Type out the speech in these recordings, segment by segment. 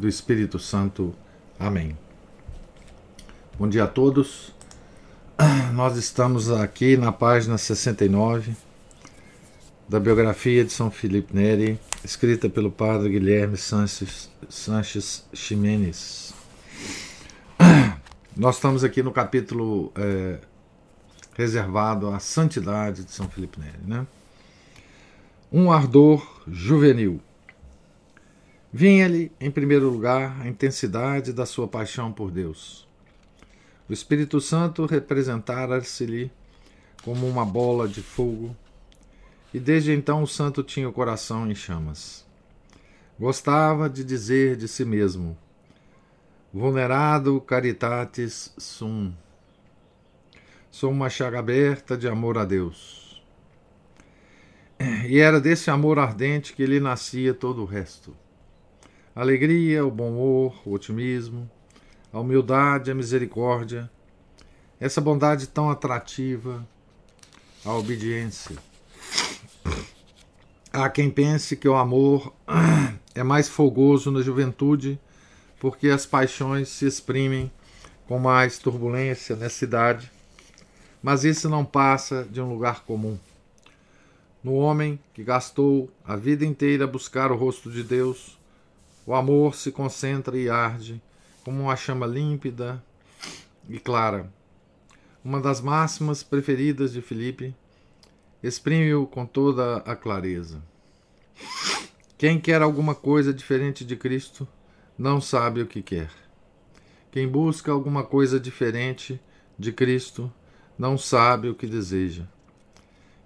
do Espírito Santo. Amém. Bom dia a todos. Nós estamos aqui na página 69 da biografia de São Felipe Neri, escrita pelo padre Guilherme Sanches, Sanches Ximenes. Nós estamos aqui no capítulo é, reservado à santidade de São Felipe Neri. Né? Um ardor juvenil. Vinha-lhe, em primeiro lugar, a intensidade da sua paixão por Deus. O Espírito Santo representara-se-lhe como uma bola de fogo, e desde então o santo tinha o coração em chamas. Gostava de dizer de si mesmo: Vulnerado caritatis sum. Sou uma chaga aberta de amor a Deus. E era desse amor ardente que lhe nascia todo o resto alegria, o bom humor, o otimismo, a humildade, a misericórdia, essa bondade tão atrativa, a obediência. Há quem pense que o amor é mais fogoso na juventude, porque as paixões se exprimem com mais turbulência nessa idade, mas isso não passa de um lugar comum. No homem que gastou a vida inteira a buscar o rosto de Deus, o amor se concentra e arde como uma chama límpida e clara. Uma das máximas preferidas de Filipe exprime-o com toda a clareza. Quem quer alguma coisa diferente de Cristo não sabe o que quer. Quem busca alguma coisa diferente de Cristo não sabe o que deseja.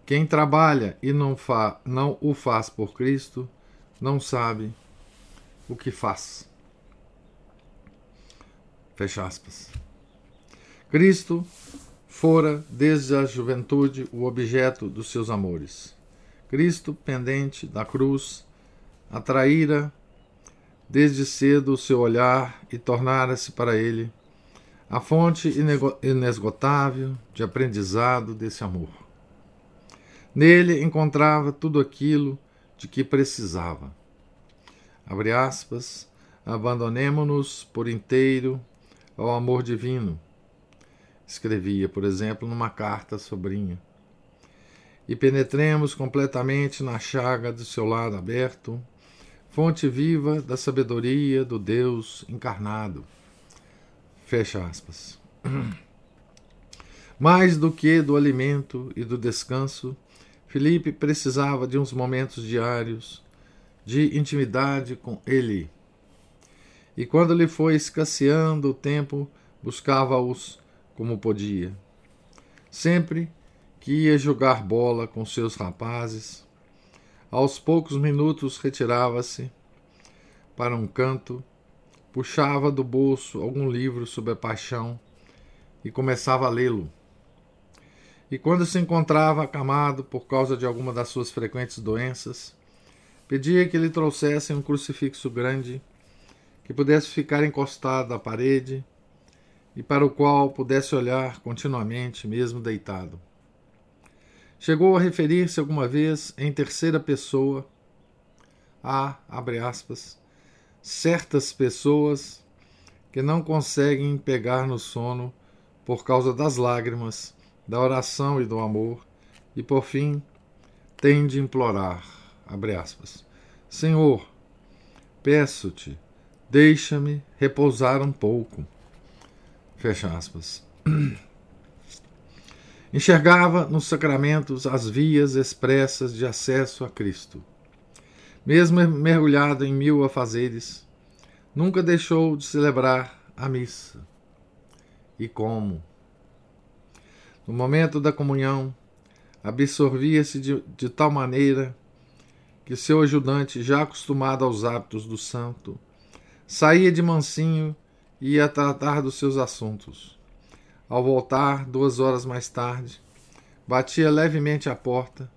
Quem trabalha e não, fa não o faz por Cristo não sabe o que faz. Fecha aspas. Cristo fora desde a juventude o objeto dos seus amores. Cristo, pendente da cruz, atraíra desde cedo o seu olhar e tornara-se para ele a fonte inesgotável de aprendizado desse amor. Nele encontrava tudo aquilo de que precisava abre aspas, abandonemo-nos por inteiro ao amor divino, escrevia, por exemplo, numa carta à sobrinha, e penetremos completamente na chaga do seu lado aberto, fonte viva da sabedoria do Deus encarnado. Fecha aspas. Mais do que do alimento e do descanso, Felipe precisava de uns momentos diários de intimidade com ele. E quando lhe foi escasseando o tempo, buscava-os como podia. Sempre que ia jogar bola com seus rapazes, aos poucos minutos retirava-se para um canto, puxava do bolso algum livro sobre a paixão e começava a lê-lo. E quando se encontrava acamado por causa de alguma das suas frequentes doenças, Pedia que lhe trouxessem um crucifixo grande que pudesse ficar encostado à parede e para o qual pudesse olhar continuamente, mesmo deitado. Chegou a referir-se alguma vez em terceira pessoa a, abre aspas, certas pessoas que não conseguem pegar no sono por causa das lágrimas, da oração e do amor, e por fim têm de implorar abre aspas, Senhor, peço-te, deixa-me repousar um pouco, fecha aspas. Enxergava nos sacramentos as vias expressas de acesso a Cristo. Mesmo mergulhado em mil afazeres, nunca deixou de celebrar a missa. E como? No momento da comunhão, absorvia-se de, de tal maneira que seu ajudante, já acostumado aos hábitos do santo, Saía de mansinho e ia tratar dos seus assuntos. Ao voltar, duas horas mais tarde, batia levemente à porta,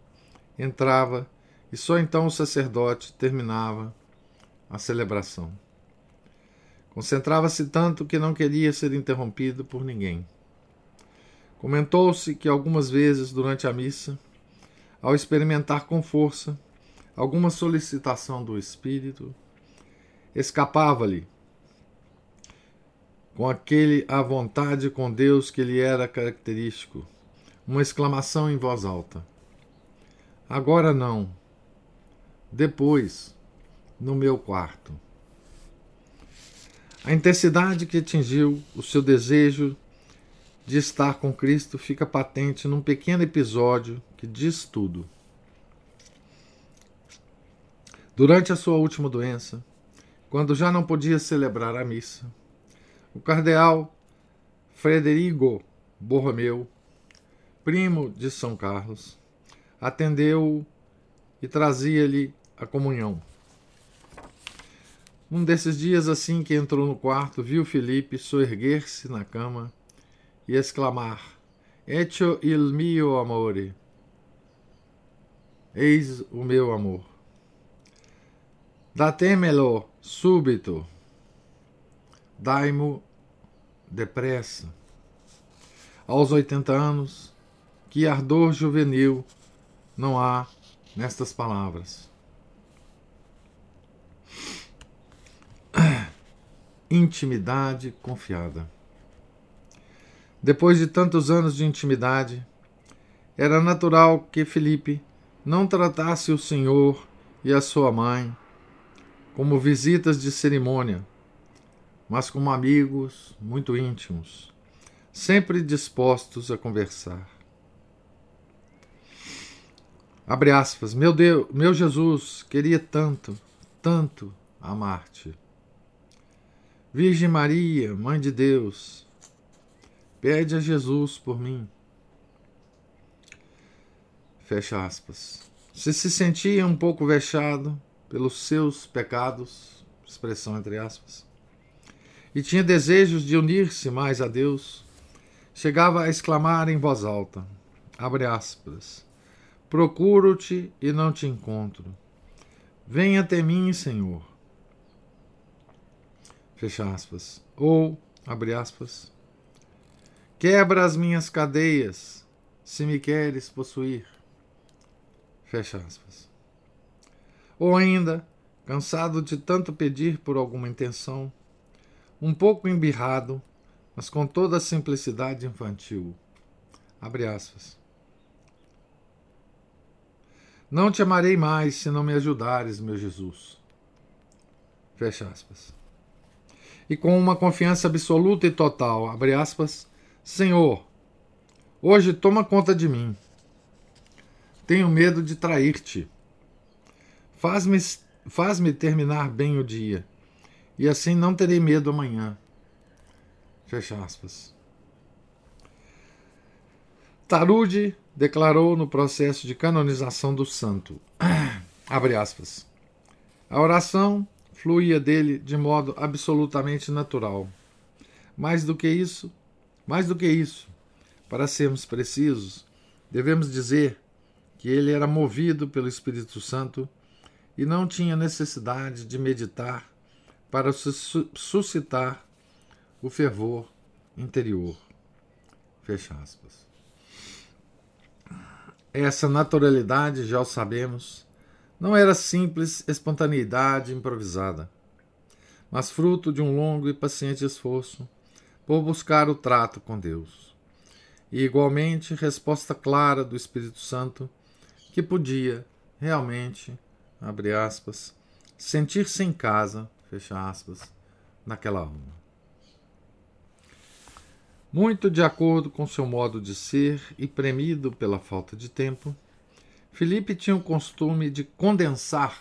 entrava e só então o sacerdote terminava a celebração. Concentrava-se tanto que não queria ser interrompido por ninguém. Comentou-se que algumas vezes durante a missa, ao experimentar com força alguma solicitação do Espírito, escapava-lhe com aquele à vontade com Deus que lhe era característico, uma exclamação em voz alta. Agora não. Depois, no meu quarto. A intensidade que atingiu o seu desejo de estar com Cristo fica patente num pequeno episódio que diz tudo. Durante a sua última doença, quando já não podia celebrar a missa, o cardeal Frederico Borromeu, primo de São Carlos, atendeu-o e trazia-lhe a comunhão. Um desses dias, assim que entrou no quarto, viu Felipe soerguer-se na cama e exclamar: Echo il mio amore. Eis o meu amor. Datemelo subito. Dai-mo depressa. Aos oitenta anos, que ardor juvenil não há nestas palavras. Intimidade confiada. Depois de tantos anos de intimidade, era natural que Felipe não tratasse o Senhor e a sua mãe como visitas de cerimônia, mas como amigos muito íntimos, sempre dispostos a conversar. Abre aspas, meu Deus, meu Jesus, queria tanto, tanto amar-te. Virgem Maria, Mãe de Deus, Pede a Jesus por mim. Fecha aspas. Se se sentia um pouco vexado pelos seus pecados, expressão entre aspas, e tinha desejos de unir-se mais a Deus, chegava a exclamar em voz alta, abre aspas, procuro-te e não te encontro. Venha até mim, Senhor. Fecha aspas. Ou, abre aspas, Quebra as minhas cadeias, se me queres possuir. Fecha aspas. Ou ainda, cansado de tanto pedir por alguma intenção, um pouco embirrado, mas com toda a simplicidade infantil. Abre aspas. Não te amarei mais se não me ajudares, meu Jesus. Fecha aspas. E com uma confiança absoluta e total, abre aspas, Senhor, hoje toma conta de mim. Tenho medo de trair-te. Faz-me faz terminar bem o dia, e assim não terei medo amanhã. Fecha aspas. Tarude declarou no processo de canonização do santo. Abre aspas. A oração fluía dele de modo absolutamente natural. Mais do que isso, mais do que isso, para sermos precisos, devemos dizer que ele era movido pelo Espírito Santo e não tinha necessidade de meditar para suscitar o fervor interior. Fecha aspas. Essa naturalidade, já o sabemos, não era simples espontaneidade improvisada, mas fruto de um longo e paciente esforço por buscar o trato com Deus. E igualmente resposta clara do Espírito Santo que podia realmente, abre aspas, sentir-se em casa, fecha aspas, naquela alma. Muito de acordo com seu modo de ser e premido pela falta de tempo, Felipe tinha o costume de condensar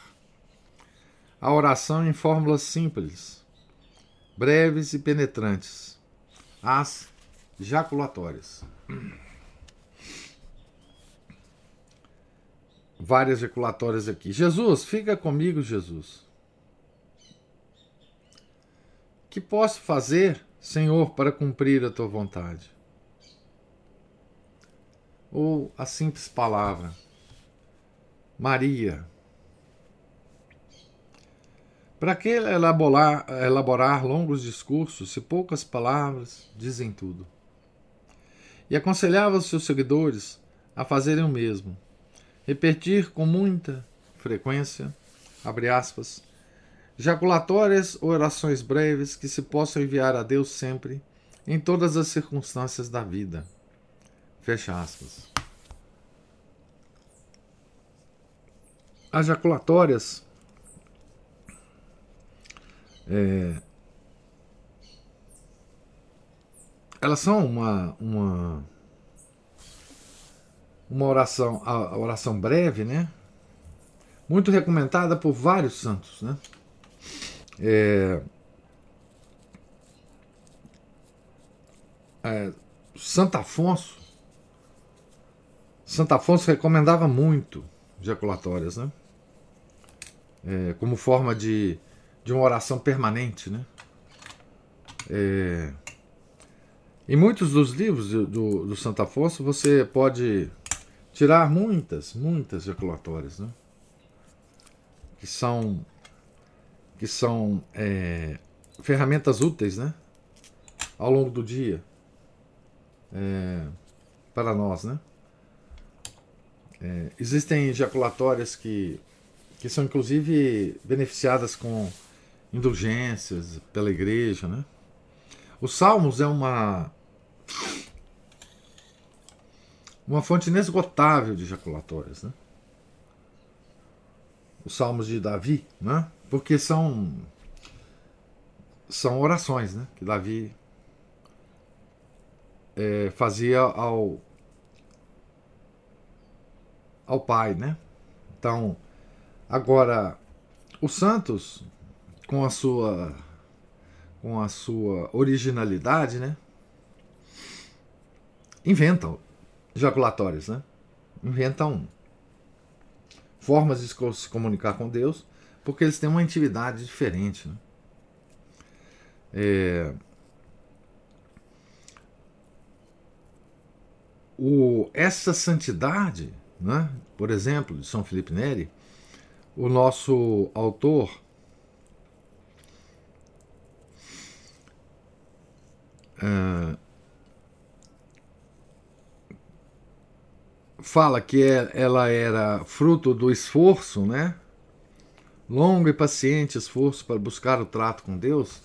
a oração em fórmulas simples, breves e penetrantes, as jaculatórias. Várias jaculatórias aqui. Jesus, fica comigo, Jesus. que posso fazer, Senhor, para cumprir a tua vontade? Ou a simples palavra, Maria. Para que elaborar, elaborar longos discursos se poucas palavras dizem tudo? E aconselhava os seus seguidores a fazerem o mesmo, repetir com muita frequência, abre aspas, jaculatórias ou orações breves que se possam enviar a Deus sempre, em todas as circunstâncias da vida. Fecha aspas. As jaculatórias é, elas são uma, uma, uma oração, a oração breve, né? Muito recomendada por vários santos, né? É, é, Santo Afonso, Santo Afonso recomendava muito jaculatórias, né? É, como forma de, de uma oração permanente, né? É, em muitos dos livros do, do, do Santo Afonso você pode tirar muitas, muitas jaculatórias, né? Que são que são é, ferramentas úteis, né? Ao longo do dia é, para nós, né? É, existem ejaculatórias que, que são inclusive beneficiadas com indulgências pela igreja, né? Os Salmos é uma uma fonte inesgotável de ejaculatórias, né? Os Salmos de Davi, né? Porque são são orações, né? Que Davi é, fazia ao ao Pai, né? Então, agora os santos com a sua com a sua originalidade, né? Inventam ejaculatórios, né? Inventam formas de se comunicar com Deus, porque eles têm uma intimidade diferente, né? É, o, essa santidade né? Por exemplo, de São Felipe Neri, o nosso autor uh, fala que é, ela era fruto do esforço, né? longo e paciente esforço para buscar o trato com Deus,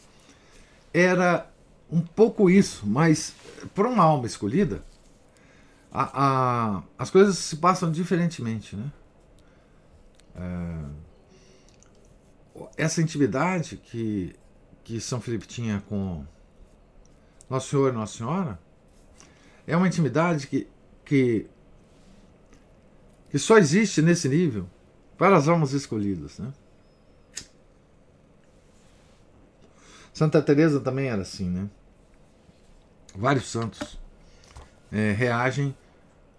era um pouco isso, mas para uma alma escolhida, a, a, as coisas se passam diferentemente, né? É, essa intimidade que, que São Felipe tinha com Nosso Senhor e Nossa Senhora é uma intimidade que, que, que só existe nesse nível para as almas escolhidas, né? Santa Teresa também era assim, né? Vários santos é, reagem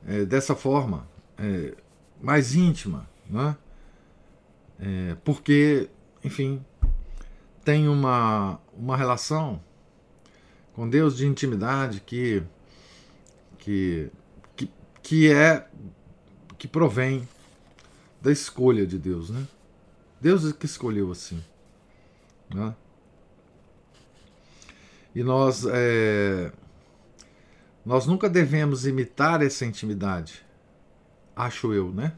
é, dessa forma, é, mais íntima, né? Porque, enfim, tem uma, uma relação com Deus de intimidade que, que, que, que é que provém da escolha de Deus, né? Deus é que escolheu assim, né? E nós é, nós nunca devemos imitar essa intimidade, acho eu, né?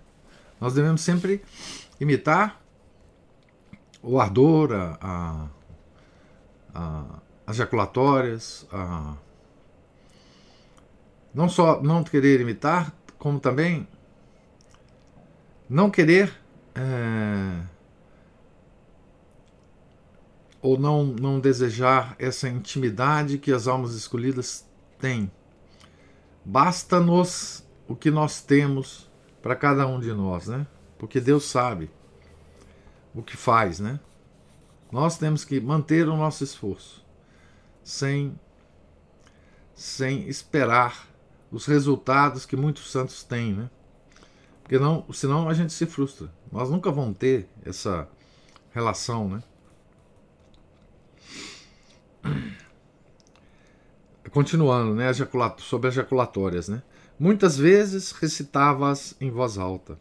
Nós devemos sempre imitar o ardor, a, a, a, as jaculatórias, a, não só não querer imitar, como também não querer é, ou não, não desejar essa intimidade que as almas escolhidas têm Basta-nos o que nós temos para cada um de nós, né? Porque Deus sabe o que faz, né? Nós temos que manter o nosso esforço sem sem esperar os resultados que muitos santos têm, né? Porque não, senão a gente se frustra. Nós nunca vamos ter essa relação, né? continuando, né, sobre ejaculatórias, né? Muitas vezes recitava-as em voz alta,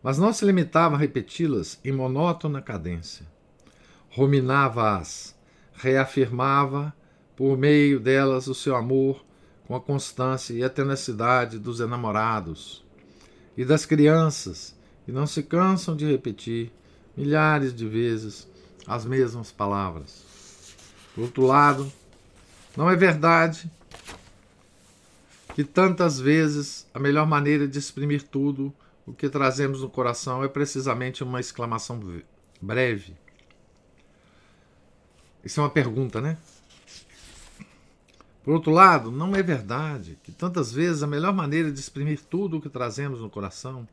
mas não se limitava a repeti-las em monótona cadência. Ruminava-as, reafirmava por meio delas o seu amor com a constância e a tenacidade dos enamorados e das crianças que não se cansam de repetir milhares de vezes as mesmas palavras. Por outro lado, não é verdade que tantas vezes a melhor maneira de exprimir tudo o que trazemos no coração é precisamente uma exclamação breve. Isso é uma pergunta, né? Por outro lado, não é verdade que tantas vezes a melhor maneira de exprimir tudo o que trazemos no coração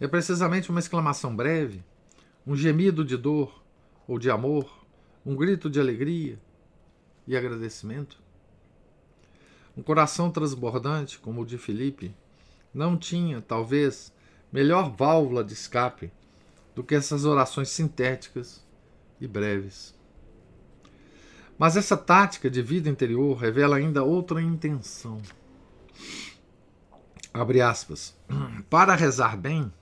é precisamente uma exclamação breve, um gemido de dor ou de amor, um grito de alegria e agradecimento? Um coração transbordante, como o de Felipe, não tinha, talvez, melhor válvula de escape do que essas orações sintéticas e breves. Mas essa tática de vida interior revela ainda outra intenção. Abre aspas. Para rezar bem,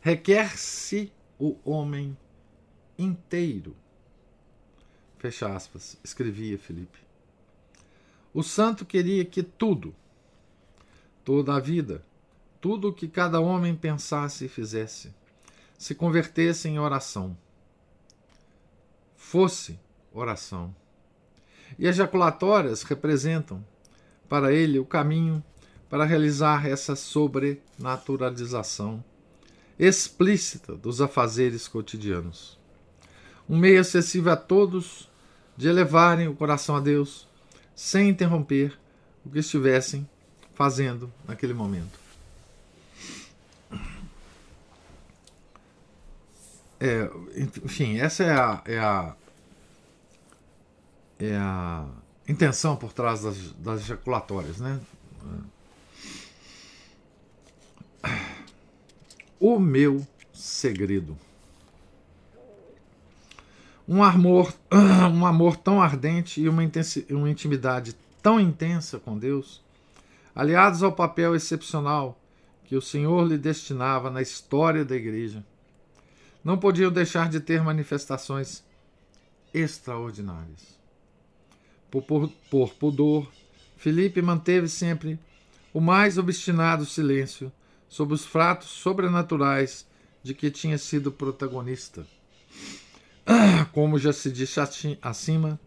requer-se o homem inteiro. Fecha aspas, escrevia Felipe. O santo queria que tudo, toda a vida, tudo o que cada homem pensasse e fizesse, se convertesse em oração. Fosse oração. E ejaculatórias representam, para ele, o caminho para realizar essa sobrenaturalização explícita dos afazeres cotidianos. Um meio acessível a todos de elevarem o coração a Deus sem interromper o que estivessem fazendo naquele momento. É, enfim, essa é a, é a, é a intenção por trás das, das ejaculatórias, né? O meu segredo. Um amor, um amor tão ardente e uma, uma intimidade tão intensa com Deus, aliados ao papel excepcional que o Senhor lhe destinava na história da igreja, não podiam deixar de ter manifestações extraordinárias. Por, por, por pudor, Felipe manteve sempre o mais obstinado silêncio sobre os fatos sobrenaturais de que tinha sido protagonista. Como já se disse acima,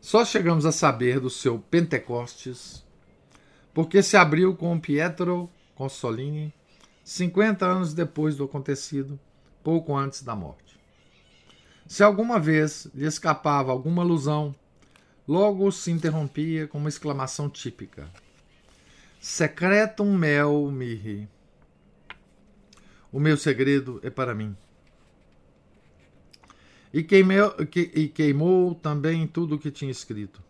só chegamos a saber do seu Pentecostes porque se abriu com Pietro Consolini 50 anos depois do acontecido, pouco antes da morte. Se alguma vez lhe escapava alguma alusão Logo se interrompia com uma exclamação típica: Secretum mel mihi. O meu segredo é para mim. E queimou, e queimou também tudo o que tinha escrito.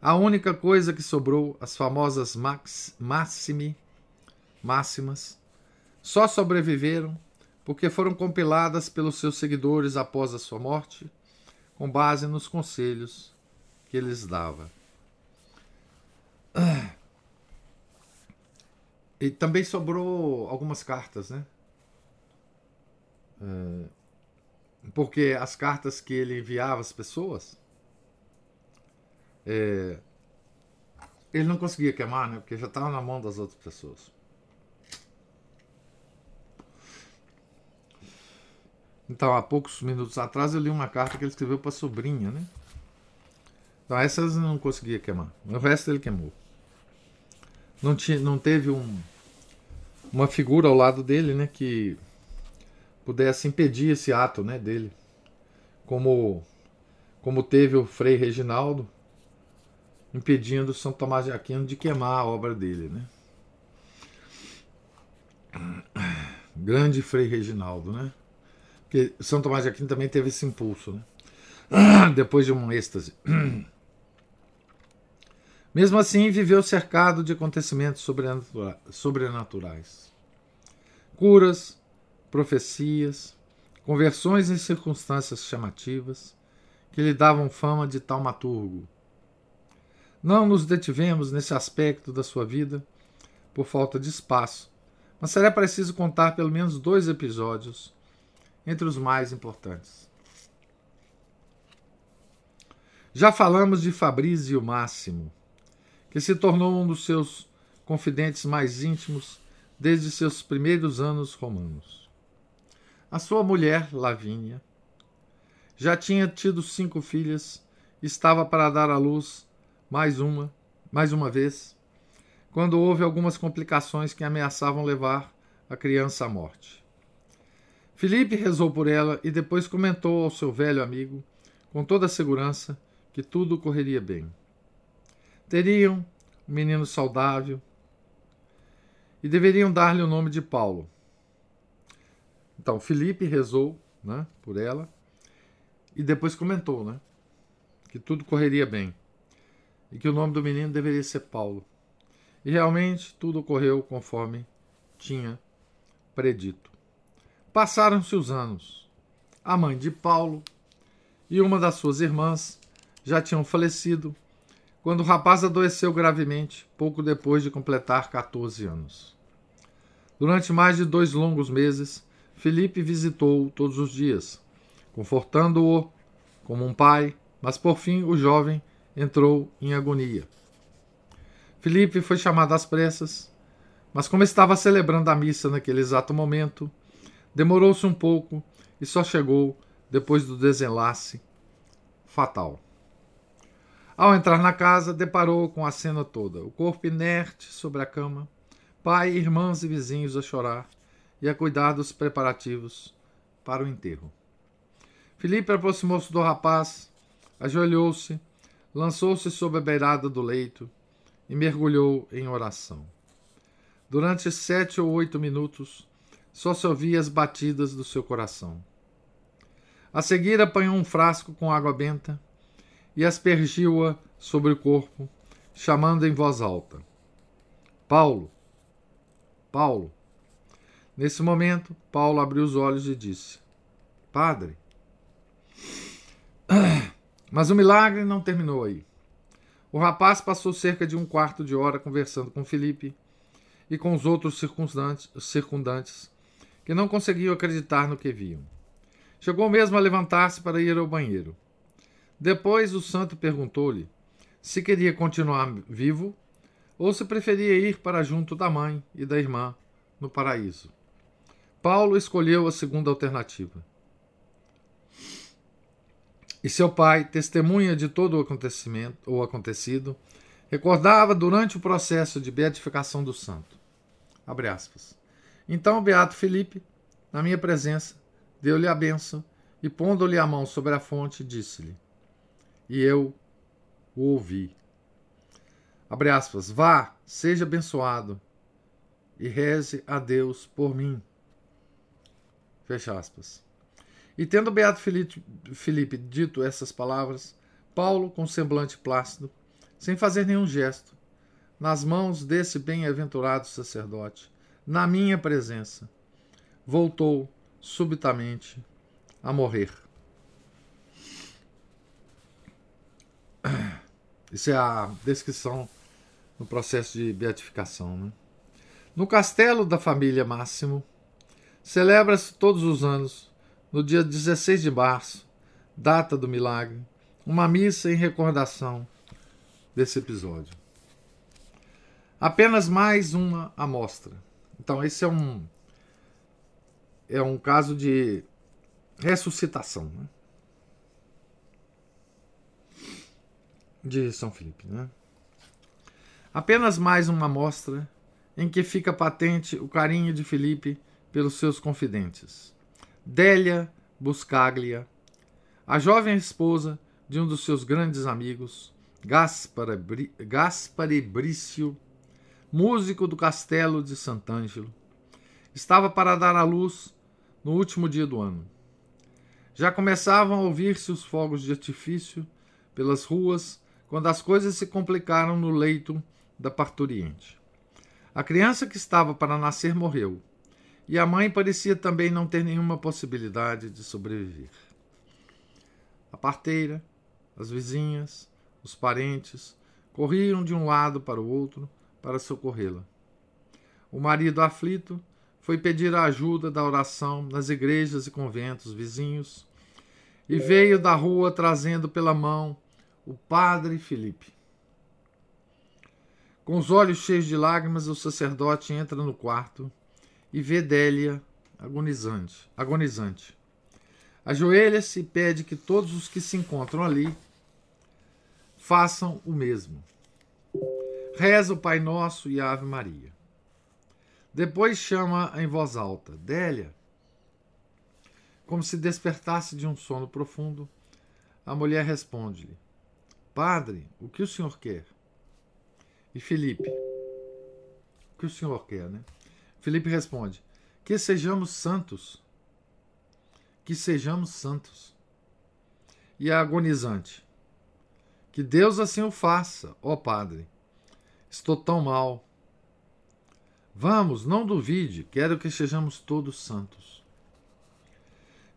A única coisa que sobrou, as famosas max, maximi, máximas, só sobreviveram porque foram compiladas pelos seus seguidores após a sua morte, com base nos conselhos que eles dava. E também sobrou algumas cartas, né? É, porque as cartas que ele enviava às pessoas, é, ele não conseguia queimar, né? Porque já estava na mão das outras pessoas. Então, há poucos minutos atrás, eu li uma carta que ele escreveu para a sobrinha, né? Então essas não conseguia queimar. O resto ele queimou. Não, tinha, não teve um, uma figura ao lado dele, né, que pudesse impedir esse ato, né, dele. Como como teve o Frei Reginaldo impedindo São Tomás de Aquino de queimar a obra dele, né? Grande Frei Reginaldo, né? Porque São Tomás de Aquino também teve esse impulso, né? Depois de um êxtase. Mesmo assim, viveu cercado de acontecimentos sobrenaturais. Curas, profecias, conversões em circunstâncias chamativas que lhe davam fama de taumaturgo. Não nos detivemos nesse aspecto da sua vida por falta de espaço, mas será preciso contar pelo menos dois episódios entre os mais importantes. Já falamos de Fabrício Máximo, que se tornou um dos seus confidentes mais íntimos desde seus primeiros anos romanos. A sua mulher, Lavínia, já tinha tido cinco filhas e estava para dar à luz mais uma, mais uma vez, quando houve algumas complicações que ameaçavam levar a criança à morte. Felipe rezou por ela e depois comentou ao seu velho amigo, com toda a segurança, que tudo correria bem. Teriam um menino saudável e deveriam dar-lhe o nome de Paulo. Então, Felipe rezou né, por ela e depois comentou né, que tudo correria bem e que o nome do menino deveria ser Paulo. E realmente tudo ocorreu conforme tinha predito. Passaram-se os anos. A mãe de Paulo e uma das suas irmãs já tinham falecido quando o rapaz adoeceu gravemente pouco depois de completar 14 anos. Durante mais de dois longos meses, Felipe visitou-o todos os dias, confortando-o como um pai, mas por fim o jovem entrou em agonia. Felipe foi chamado às pressas, mas como estava celebrando a missa naquele exato momento, Demorou-se um pouco e só chegou depois do desenlace fatal. Ao entrar na casa, deparou com a cena toda: o corpo inerte sobre a cama, pai, irmãs e vizinhos a chorar e a cuidar dos preparativos para o enterro. Felipe aproximou-se do rapaz, ajoelhou-se, lançou-se sobre a beirada do leito e mergulhou em oração. Durante sete ou oito minutos, só se ouvia as batidas do seu coração. A seguir, apanhou um frasco com água benta e aspergiu-a sobre o corpo, chamando em voz alta: Paulo! Paulo! Nesse momento, Paulo abriu os olhos e disse: Padre. Mas o milagre não terminou aí. O rapaz passou cerca de um quarto de hora conversando com Felipe e com os outros circundantes que não conseguiam acreditar no que viam. Chegou mesmo a levantar-se para ir ao banheiro. Depois o santo perguntou-lhe se queria continuar vivo ou se preferia ir para junto da mãe e da irmã no paraíso. Paulo escolheu a segunda alternativa. E seu pai, testemunha de todo o acontecimento ou acontecido, recordava durante o processo de beatificação do santo. Abre aspas. Então o beato Felipe, na minha presença, deu-lhe a bênção e, pondo-lhe a mão sobre a fonte, disse-lhe: E eu o ouvi. Abre aspas, vá, seja abençoado e reze a Deus por mim. Fecha aspas. E tendo Beato Felipe, Felipe dito essas palavras, Paulo, com semblante plácido, sem fazer nenhum gesto, nas mãos desse bem-aventurado sacerdote, na minha presença, voltou subitamente a morrer. Isso é a descrição no processo de beatificação. Né? No castelo da família Máximo, celebra-se todos os anos, no dia 16 de março, data do milagre, uma missa em recordação desse episódio. Apenas mais uma amostra. Então, esse é um é um caso de ressuscitação né? De São Felipe. Né? Apenas mais uma amostra em que fica patente o carinho de Felipe pelos seus confidentes. Délia Buscaglia, a jovem esposa de um dos seus grandes amigos, Gaspare Brício, músico do castelo de Sant'Angelo, estava para dar à luz no último dia do ano. Já começavam a ouvir-se os fogos de artifício pelas ruas quando as coisas se complicaram no leito da parturiente. A criança que estava para nascer morreu, e a mãe parecia também não ter nenhuma possibilidade de sobreviver. A parteira, as vizinhas, os parentes, corriam de um lado para o outro para socorrê-la. O marido aflito foi pedir a ajuda da oração nas igrejas e conventos vizinhos e veio da rua trazendo pela mão o padre Felipe. Com os olhos cheios de lágrimas, o sacerdote entra no quarto e vê Délia agonizante. agonizante. Ajoelha-se e pede que todos os que se encontram ali façam o mesmo. Reza o Pai Nosso e a Ave Maria. Depois chama em voz alta: Délia. Como se despertasse de um sono profundo, a mulher responde-lhe: Padre, o que o senhor quer? E Felipe: O que o senhor quer, né? Felipe responde: Que sejamos santos. Que sejamos santos. E a agonizante: Que Deus assim o faça, ó Padre. Estou tão mal. Vamos, não duvide, quero que sejamos todos santos.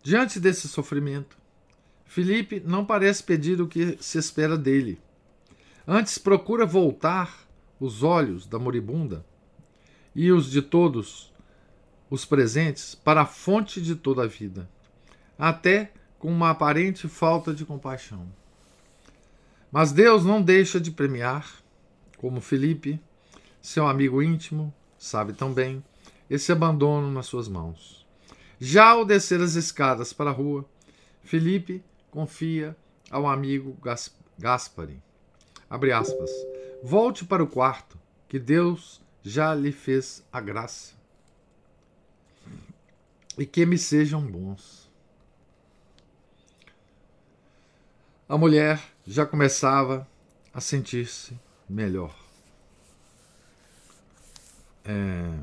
Diante desse sofrimento, Felipe não parece pedir o que se espera dele. Antes procura voltar os olhos da moribunda e os de todos os presentes para a fonte de toda a vida, até com uma aparente falta de compaixão. Mas Deus não deixa de premiar, como Felipe, seu amigo íntimo, sabe tão bem, esse abandono nas suas mãos. Já ao descer as escadas para a rua, Felipe confia ao amigo Gaspari. Abre aspas. Volte para o quarto, que Deus já lhe fez a graça. E que me sejam bons. A mulher já começava a sentir-se melhor. É...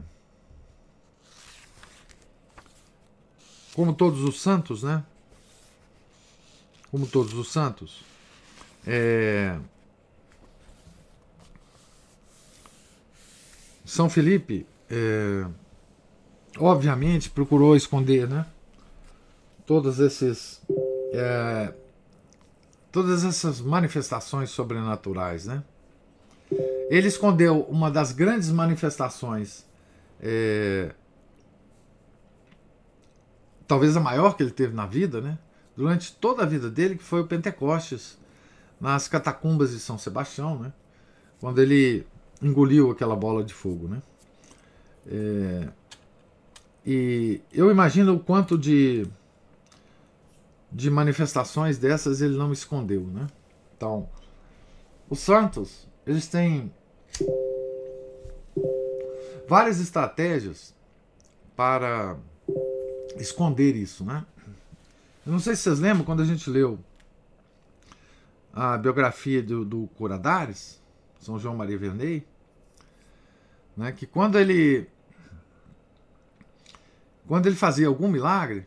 Como todos os santos, né? Como todos os santos. É... São Felipe, é... obviamente, procurou esconder, né? Todos esses. É... Todas essas manifestações sobrenaturais, né? Ele escondeu uma das grandes manifestações, é, talvez a maior que ele teve na vida, né? Durante toda a vida dele, que foi o Pentecostes, nas catacumbas de São Sebastião, né? quando ele engoliu aquela bola de fogo. Né? É, e eu imagino o quanto de, de manifestações dessas ele não escondeu. Né? Então, os santos, eles têm várias estratégias para esconder isso, né? Não sei se vocês lembram quando a gente leu a biografia do, do Curadares, São João Maria Vianney, né, que quando ele quando ele fazia algum milagre,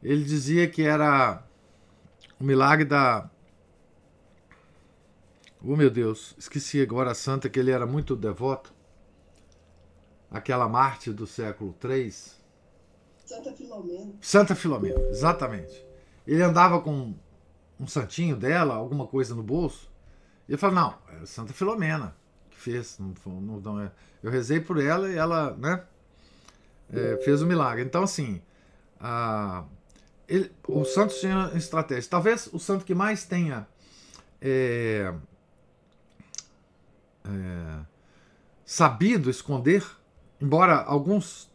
ele dizia que era o milagre da Oh meu Deus, esqueci agora a santa que ele era muito devoto. Aquela Marte do século III. Santa Filomena. Santa Filomena, exatamente. Ele andava com um santinho dela, alguma coisa no bolso. Ele falou: Não, é Santa Filomena que fez. Não, não, não, é. Eu rezei por ela e ela né, é, fez o milagre. Então, assim, a, ele, o santo tinha estratégia. Talvez o santo que mais tenha. É, é, sabido esconder, embora alguns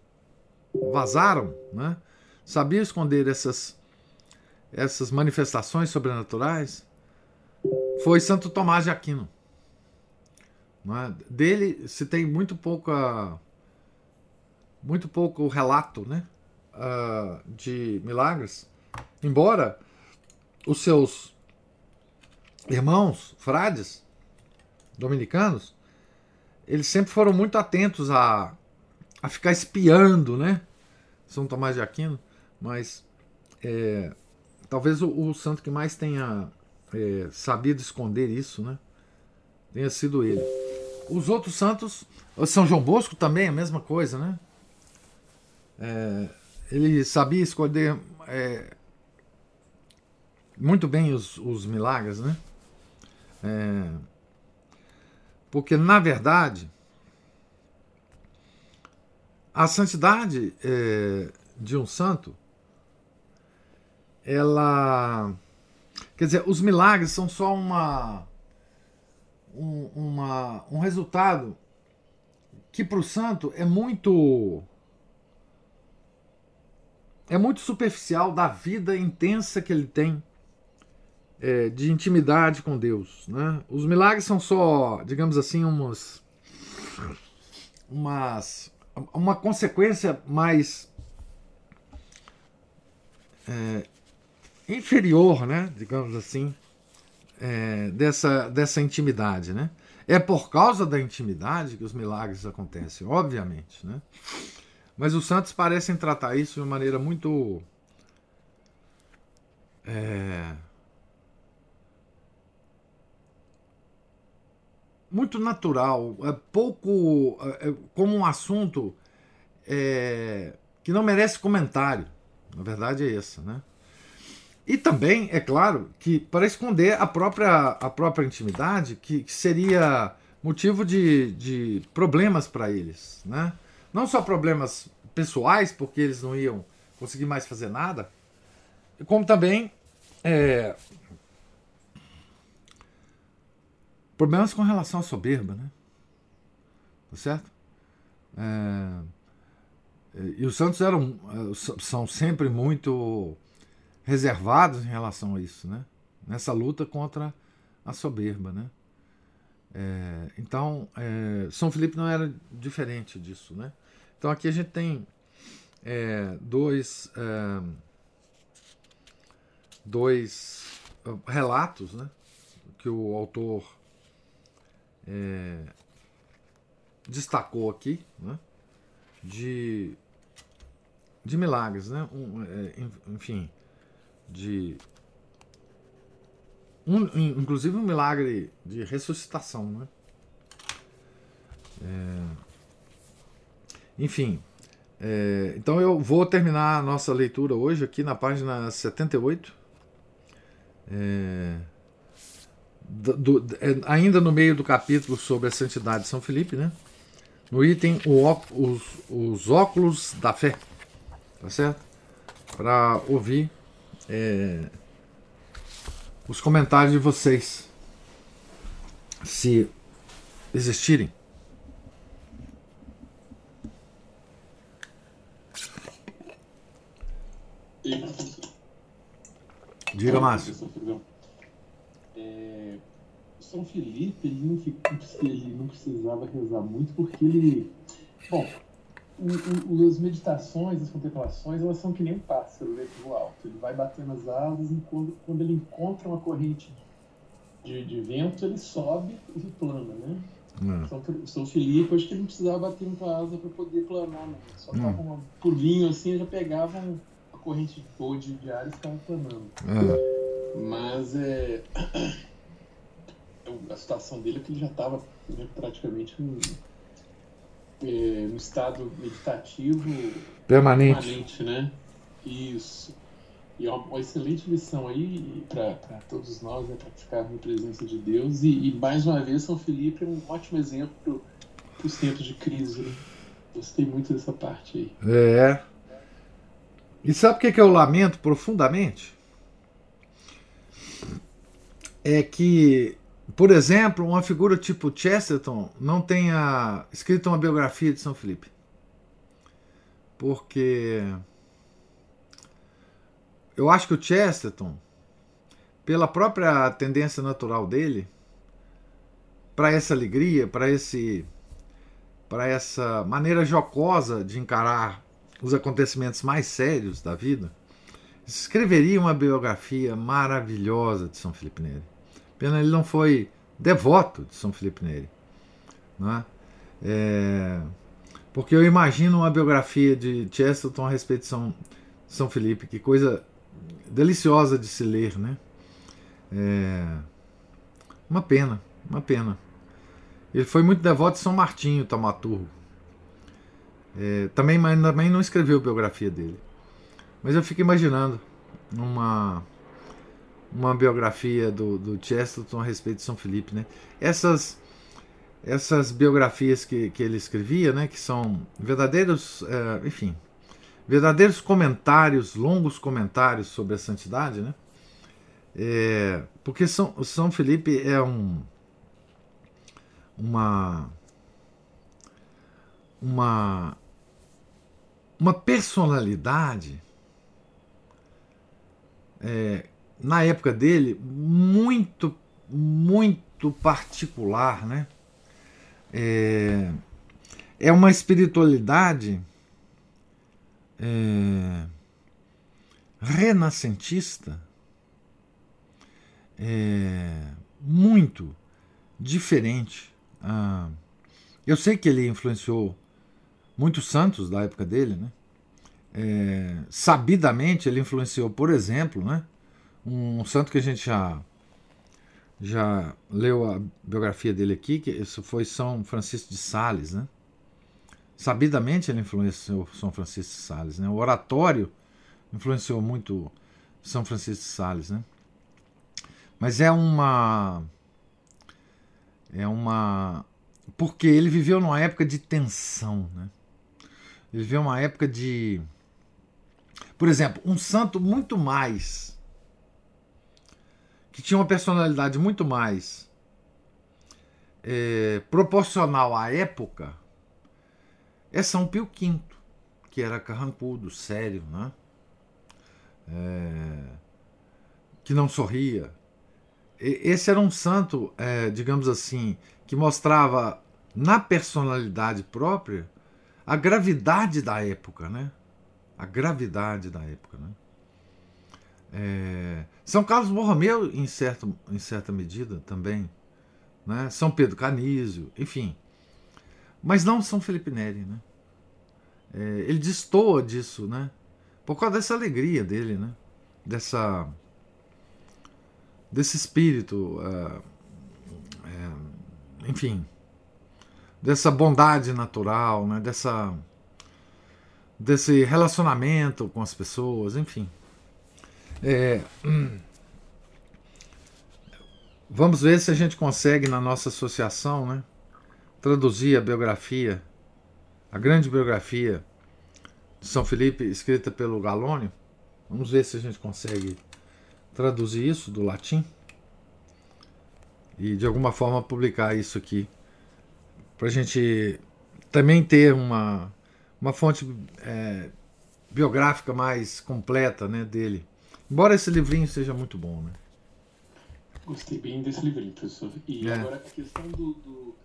vazaram, né? sabia esconder essas, essas manifestações sobrenaturais, foi Santo Tomás de Aquino. É? Dele se tem muito pouca muito pouco relato né? Uh, de milagres, embora os seus irmãos frades dominicanos, eles sempre foram muito atentos a, a ficar espiando, né? São Tomás de Aquino, mas é, talvez o, o, santo que mais tenha é, sabido esconder isso, né? Tenha sido ele. Os outros santos, São João Bosco também, a mesma coisa, né? É, ele sabia esconder é, muito bem os, os milagres, né? É, porque, na verdade, a santidade é, de um santo, ela. Quer dizer, os milagres são só uma. Um, uma, um resultado que para o santo é muito é muito superficial da vida intensa que ele tem é, de intimidade com Deus. Né? Os milagres são só, digamos assim, umas, umas uma consequência mais é, inferior, né? digamos assim, é, dessa, dessa intimidade. Né? É por causa da intimidade que os milagres acontecem, obviamente. Né? Mas os santos parecem tratar isso de uma maneira muito. É, muito natural, é pouco. É, como um assunto é, que não merece comentário. Na verdade é essa, né? E também, é claro, que para esconder a própria, a própria intimidade, que, que seria motivo de, de problemas para eles, né? Não só problemas pessoais, porque eles não iam conseguir mais fazer nada, como também é, problemas com relação à soberba, né? Tá certo? É, e os santos eram, são sempre muito reservados em relação a isso, né? Nessa luta contra a soberba, né? É, então, é, São Felipe não era diferente disso, né? Então aqui a gente tem é, dois, é, dois relatos né, que o autor é, destacou aqui né, de, de milagres, né, um, é, enfim, de um, inclusive um milagre de ressuscitação, né? É, enfim, é, então eu vou terminar a nossa leitura hoje aqui na página 78. É, do, é, ainda no meio do capítulo sobre a santidade de São Felipe, né? No item o, os, os óculos da fé, tá certo? Para ouvir é, os comentários de vocês, se existirem. Diga, Márcio. É, São Felipe ele não, ele não precisava rezar muito porque ele. Bom, o, o, as meditações, as contemplações, elas são que nem um pássaro né, no alto. Ele vai batendo as asas e quando, quando ele encontra uma corrente de, de vento, ele sobe e plana, né? Hum. São, São Felipe, acho que ele não precisava bater muita asa para poder planar, né? Só hum. tava um pulinho assim, já pegava um corrente boa de, de ar estava planando. É. Mas é, a situação dele é que ele já estava né, praticamente no, é, no estado meditativo permanente. permanente, né? Isso. E é uma, uma excelente lição aí para todos nós, né, praticar a presença de Deus. E, e, mais uma vez, São Felipe é um ótimo exemplo para os tempos de crise. Né? Gostei muito dessa parte aí. É. E sabe o que, que eu lamento profundamente? É que, por exemplo, uma figura tipo Chesterton não tenha escrito uma biografia de São Felipe. Porque eu acho que o Chesterton, pela própria tendência natural dele, para essa alegria, para esse para essa maneira jocosa de encarar os acontecimentos mais sérios da vida, escreveria uma biografia maravilhosa de São Felipe Neri. Pena ele não foi devoto de São Felipe Neri. Não é? Porque eu imagino uma biografia de Chesterton a respeito de São, São Felipe, que coisa deliciosa de se ler, né? É, uma pena, uma pena. Ele foi muito devoto de São Martinho, Taumaturgo. É, também, mas também não escreveu biografia dele. Mas eu fico imaginando uma, uma biografia do, do Chesterton a respeito de São Felipe, né? Essas essas biografias que, que ele escrevia, né, que são verdadeiros, é, enfim, verdadeiros comentários, longos comentários sobre a santidade, né? É, porque São, São Felipe é um uma uma uma personalidade é, na época dele muito muito particular, né? É, é uma espiritualidade é, renascentista é, muito diferente. Ah, eu sei que ele influenciou muitos santos da época dele, né? É, sabidamente ele influenciou, por exemplo, né, um santo que a gente já já leu a biografia dele aqui, que isso foi São Francisco de Sales, né? Sabidamente ele influenciou São Francisco de Sales, né? O oratório influenciou muito São Francisco de Sales, né? Mas é uma é uma porque ele viveu numa época de tensão, né? Ele viveu uma época de por exemplo, um santo muito mais que tinha uma personalidade muito mais é, proporcional à época, é São Pio V, que era carrancudo, sério, né? É, que não sorria. Esse era um santo, é, digamos assim, que mostrava na personalidade própria a gravidade da época, né? A gravidade da época, né? É, São Carlos Borromeu, em, certo, em certa medida, também. Né? São Pedro Canísio, enfim. Mas não São Felipe Neri. Né? É, ele destoa disso, né? por causa dessa alegria dele, né? dessa, desse espírito, é, é, enfim, dessa bondade natural, né? dessa, desse relacionamento com as pessoas, enfim. É, hum, vamos ver se a gente consegue, na nossa associação, né, traduzir a biografia, a grande biografia de São Felipe, escrita pelo Galônio. Vamos ver se a gente consegue traduzir isso do latim e de alguma forma publicar isso aqui para a gente também ter uma, uma fonte é, biográfica mais completa né, dele. Embora esse livrinho seja muito bom, né? Gostei bem desse livrinho, professor. E é. agora a questão do, do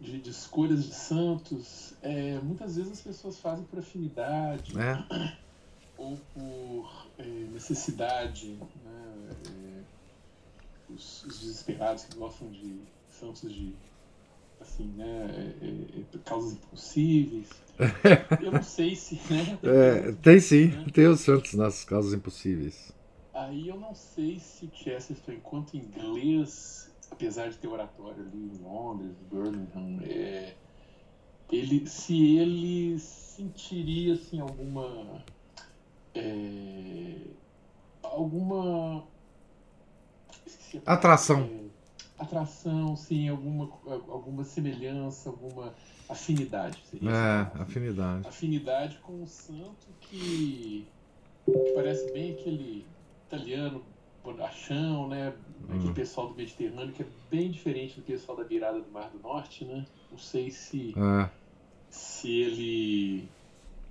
de, de, escolhas de santos, é, muitas vezes as pessoas fazem por afinidade é. ou por é, necessidade. Né? É, os, os, desesperados que gostam de santos de assim, né? É, causas impossíveis. Eu não sei se. Né? É, tem sim, né? tem os santos nas causas impossíveis. Aí eu não sei se Chesterton, enquanto inglês, apesar de ter oratório ali em Londres, Birmingham, é, ele, se ele sentiria assim alguma. É, alguma. Atração. É, atração, sim, alguma, alguma semelhança, alguma afinidade. É, afinidade. Afinidade com um santo que, que parece bem aquele italiano bonachão, né? Aquele hum. pessoal do Mediterrâneo que é bem diferente do pessoal da beirada do Mar do Norte, né? Não sei se, é. se ele,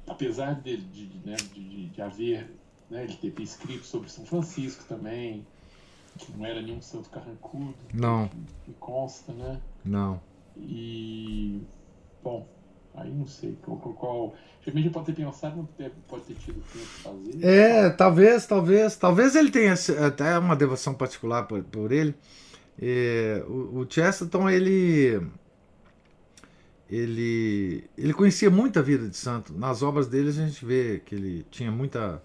apesar de, de, né, de, de haver, né, ele ter escrito sobre São Francisco também, que não era nenhum santo carrancudo. Não. Que, que consta, né? Não. E. Bom, aí não sei qual. qual. Geralmente pode ter pensado, pode ter tido tempo de fazer. É, talvez, talvez. Talvez ele tenha até uma devoção particular por, por ele. É, o, o Chesterton, ele. Ele, ele conhecia muito a vida de santo. Nas obras dele a gente vê que ele tinha muita,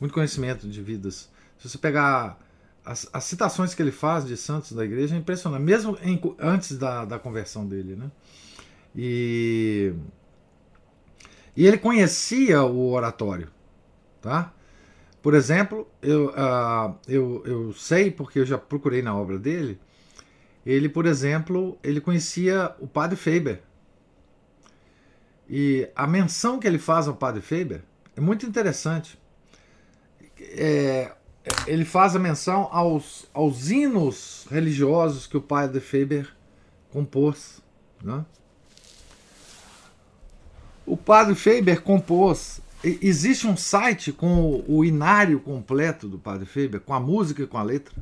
muito conhecimento de vidas. Se você pegar as, as, citações que ele faz de santos da igreja é impressionante, mesmo em, antes da, da conversão dele. Né? E, e ele conhecia o oratório. Tá? Por exemplo, eu, uh, eu, eu sei, porque eu já procurei na obra dele, ele, por exemplo, ele conhecia o padre Faber. E a menção que ele faz ao padre Faber é muito interessante. É, ele faz a menção aos, aos hinos religiosos que o padre Faber compôs. Né? O padre Faber compôs. Existe um site com o, inário completo do padre Faber, com a música e com a letra,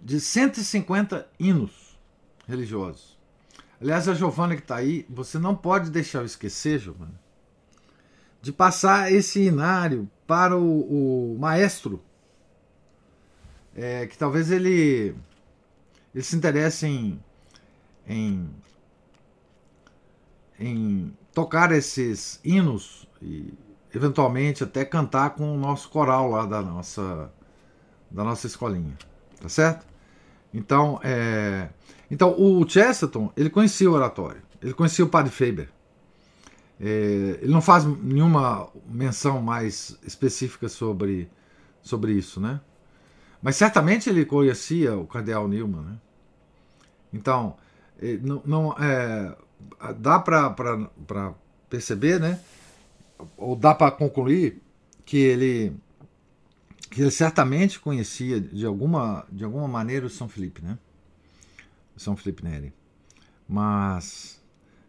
de 150 hinos religiosos. Aliás, a Giovana que está aí, você não pode deixar eu esquecer, Giovana, de passar esse inário para o, o maestro, é, que talvez ele, ele se interesse em, em, em tocar esses hinos e eventualmente até cantar com o nosso coral lá da nossa, da nossa escolinha, tá certo? Então, é, então o Chesterton ele conhecia o oratório, ele conhecia o Padre Faber. É, ele não faz nenhuma menção mais específica sobre, sobre isso, né? Mas certamente ele conhecia o cardeal Newman, né? Então, é, não, não é, dá para perceber, né? Ou dá para concluir que ele que ele certamente conhecia de alguma de alguma maneira o São Felipe, né? O São Felipe Neri. Mas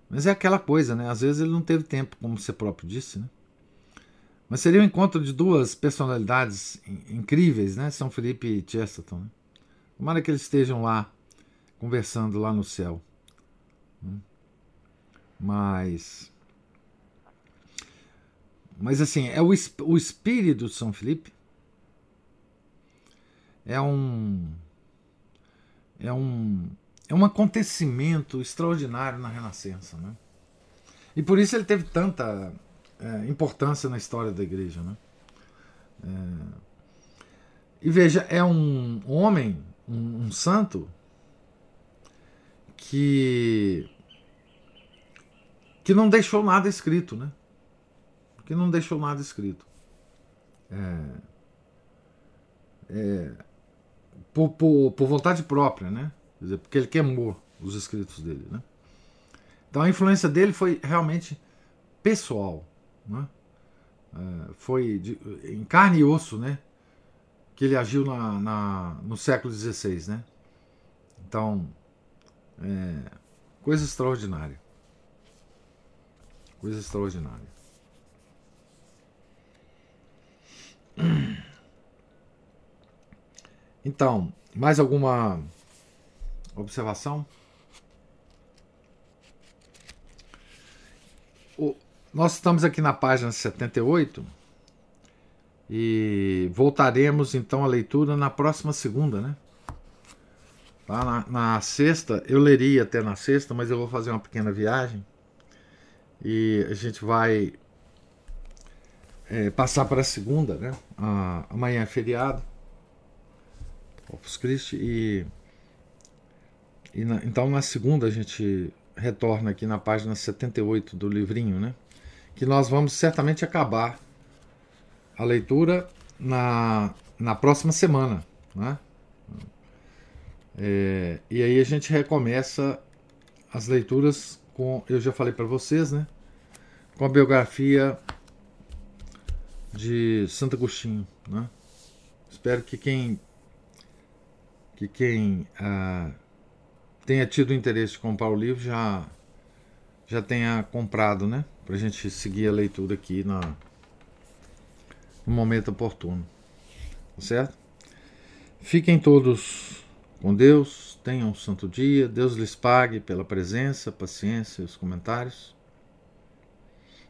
mas é aquela coisa, né? Às vezes ele não teve tempo, como você próprio disse, né? Mas seria o um encontro de duas personalidades incríveis, né? São Felipe e Chesterton. Né? Tomara que eles estejam lá, conversando lá no céu. Né? Mas. Mas assim, é o, o espírito de São Felipe é um. É um é um acontecimento extraordinário na Renascença. Né? E por isso ele teve tanta é, importância na história da igreja. Né? É, e veja, é um homem, um, um santo, que, que não deixou nada escrito. Né? Que não deixou nada escrito. É, é, por, por, por vontade própria, né? Quer dizer, porque ele queimou os escritos dele. Né? Então a influência dele foi realmente pessoal. Né? É, foi de, em carne e osso né? que ele agiu na, na no século XVI. Né? Então, é, coisa extraordinária. Coisa extraordinária. Então, mais alguma observação? O, nós estamos aqui na página 78 e voltaremos então à leitura na próxima segunda, né? Na, na, sexta, eu leria até na sexta, mas eu vou fazer uma pequena viagem e a gente vai é, passar para a segunda, né? A, amanhã é feriado, Corpus Christi, e e na, então na segunda a gente retorna aqui na página 78 do livrinho, né? Que nós vamos certamente acabar a leitura na, na próxima semana, né? É, e aí a gente recomeça as leituras com, eu já falei para vocês, né? Com a biografia de Santo Agostinho, né? Espero que quem que quem ah, tenha tido interesse de comprar o livro já já tenha comprado, né? Para a gente seguir a leitura aqui na, no momento oportuno. Tá certo? Fiquem todos com Deus, tenham um santo dia, Deus lhes pague pela presença, paciência e os comentários.